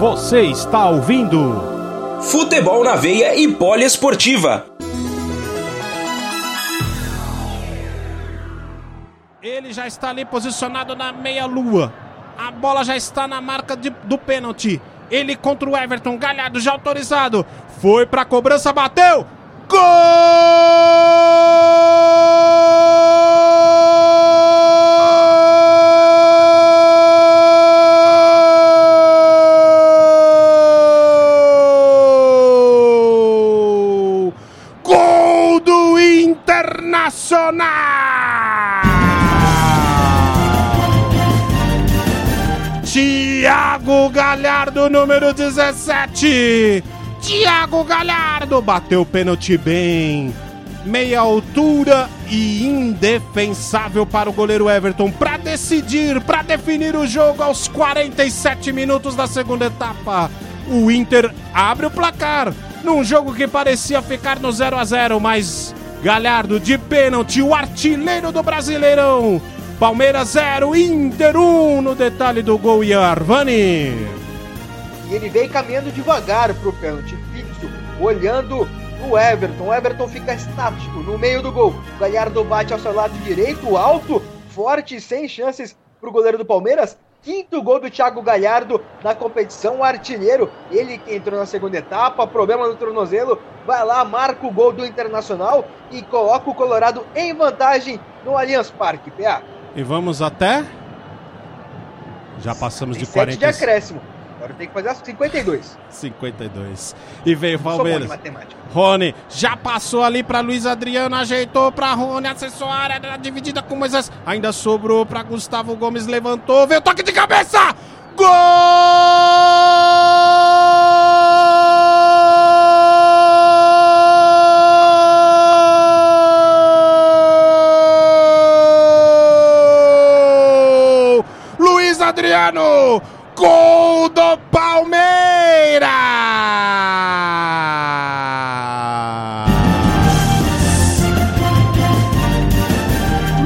Você está ouvindo Futebol na Veia e Poliesportiva. Ele já está ali posicionado na meia-lua. A bola já está na marca de, do pênalti. Ele contra o Everton, Galhardo já autorizado. Foi para a cobrança, bateu. Gol! Internacional! Tiago Galhardo, número 17. Tiago Galhardo bateu o pênalti bem. Meia altura e indefensável para o goleiro Everton para decidir, para definir o jogo aos 47 minutos da segunda etapa. O Inter abre o placar num jogo que parecia ficar no 0 a 0, mas Galhardo de pênalti, o artilheiro do Brasileirão. Palmeiras 0, Inter 1 um, no detalhe do gol e Arvani. E ele vem caminhando devagar pro pênalti fixo, olhando o Everton. O Everton fica estático no meio do gol. O Galhardo bate ao seu lado direito, alto, forte, sem chances pro goleiro do Palmeiras. Quinto gol do Thiago Galhardo na competição, o artilheiro. Ele que entrou na segunda etapa, problema no tornozelo, vai lá, marca o gol do Internacional e coloca o Colorado em vantagem no Allianz Parque, PA. E vamos até. Já passamos de 40. de acréscimo. Agora tem que fazer as 52. 52. E veio o Palmeiras. Rony já passou ali para Luiz Adriano, ajeitou para Rony, acessou a área dividida com Moisés. Ainda sobrou para Gustavo Gomes, levantou, veio toque de cabeça! Gol! Luiz Adriano! Gol do Palmeiras!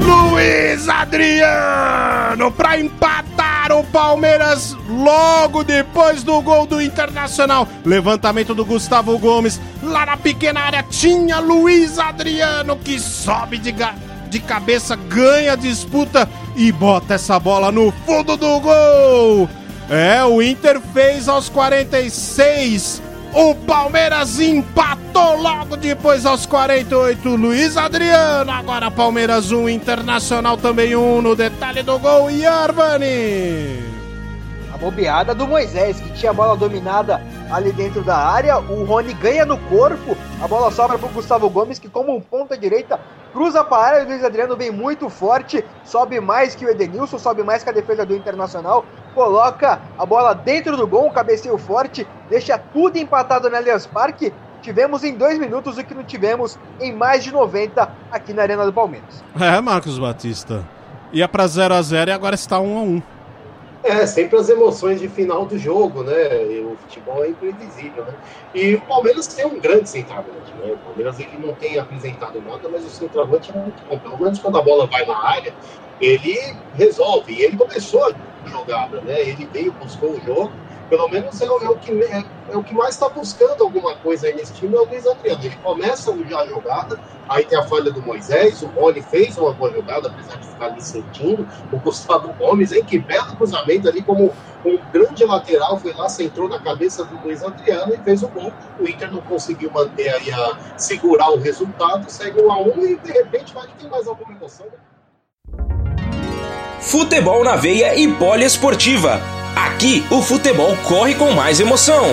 Luiz Adriano para empatar o Palmeiras logo depois do gol do Internacional. Levantamento do Gustavo Gomes. Lá na pequena área tinha Luiz Adriano que sobe de, de cabeça, ganha a disputa e bota essa bola no fundo do gol. É, o Inter fez aos 46. O Palmeiras empatou logo depois aos 48. Luiz Adriano. Agora Palmeiras 1, Internacional também 1 no detalhe do gol. E Arvani. A bobeada do Moisés, que tinha a bola dominada ali dentro da área. O Rony ganha no corpo. A bola sobra para o Gustavo Gomes, que, como um ponta direita, cruza para a área. O Luiz Adriano vem muito forte, sobe mais que o Edenilson, sobe mais que a defesa do Internacional. Coloca a bola dentro do gol, um cabeceio forte, deixa tudo empatado no Allianz Parque. Tivemos em dois minutos o que não tivemos em mais de 90 aqui na Arena do Palmeiras. É, Marcos Batista. Ia para 0 a 0 e agora está 1 a 1 é, sempre as emoções de final do jogo, né? E o futebol é imprevisível, né? E o Palmeiras tem um grande centroavante, né? O Palmeiras ele não tem apresentado nada, mas o centroavante é muito bom. Pelo menos quando a bola vai na área, ele resolve. E ele começou a jogada, né? Ele veio, buscou o jogo. Pelo menos é, é o, que, é, é o que mais está buscando alguma coisa aí nesse time, é o Luiz Adriano. Ele começa já a jogada, aí tem a falha do Moisés, o Rony fez uma boa jogada, apesar de ficar ali sentindo. O Gustavo Gomes, hein? Que belo cruzamento ali, como um grande lateral, foi lá, centrou na cabeça do Luiz Adriano e fez o gol. O Inter não conseguiu manter aí a segurar o resultado, segue um a um e de repente vai que tem mais alguma emoção. Né? Futebol na veia e poliesportiva. Aqui o futebol corre com mais emoção.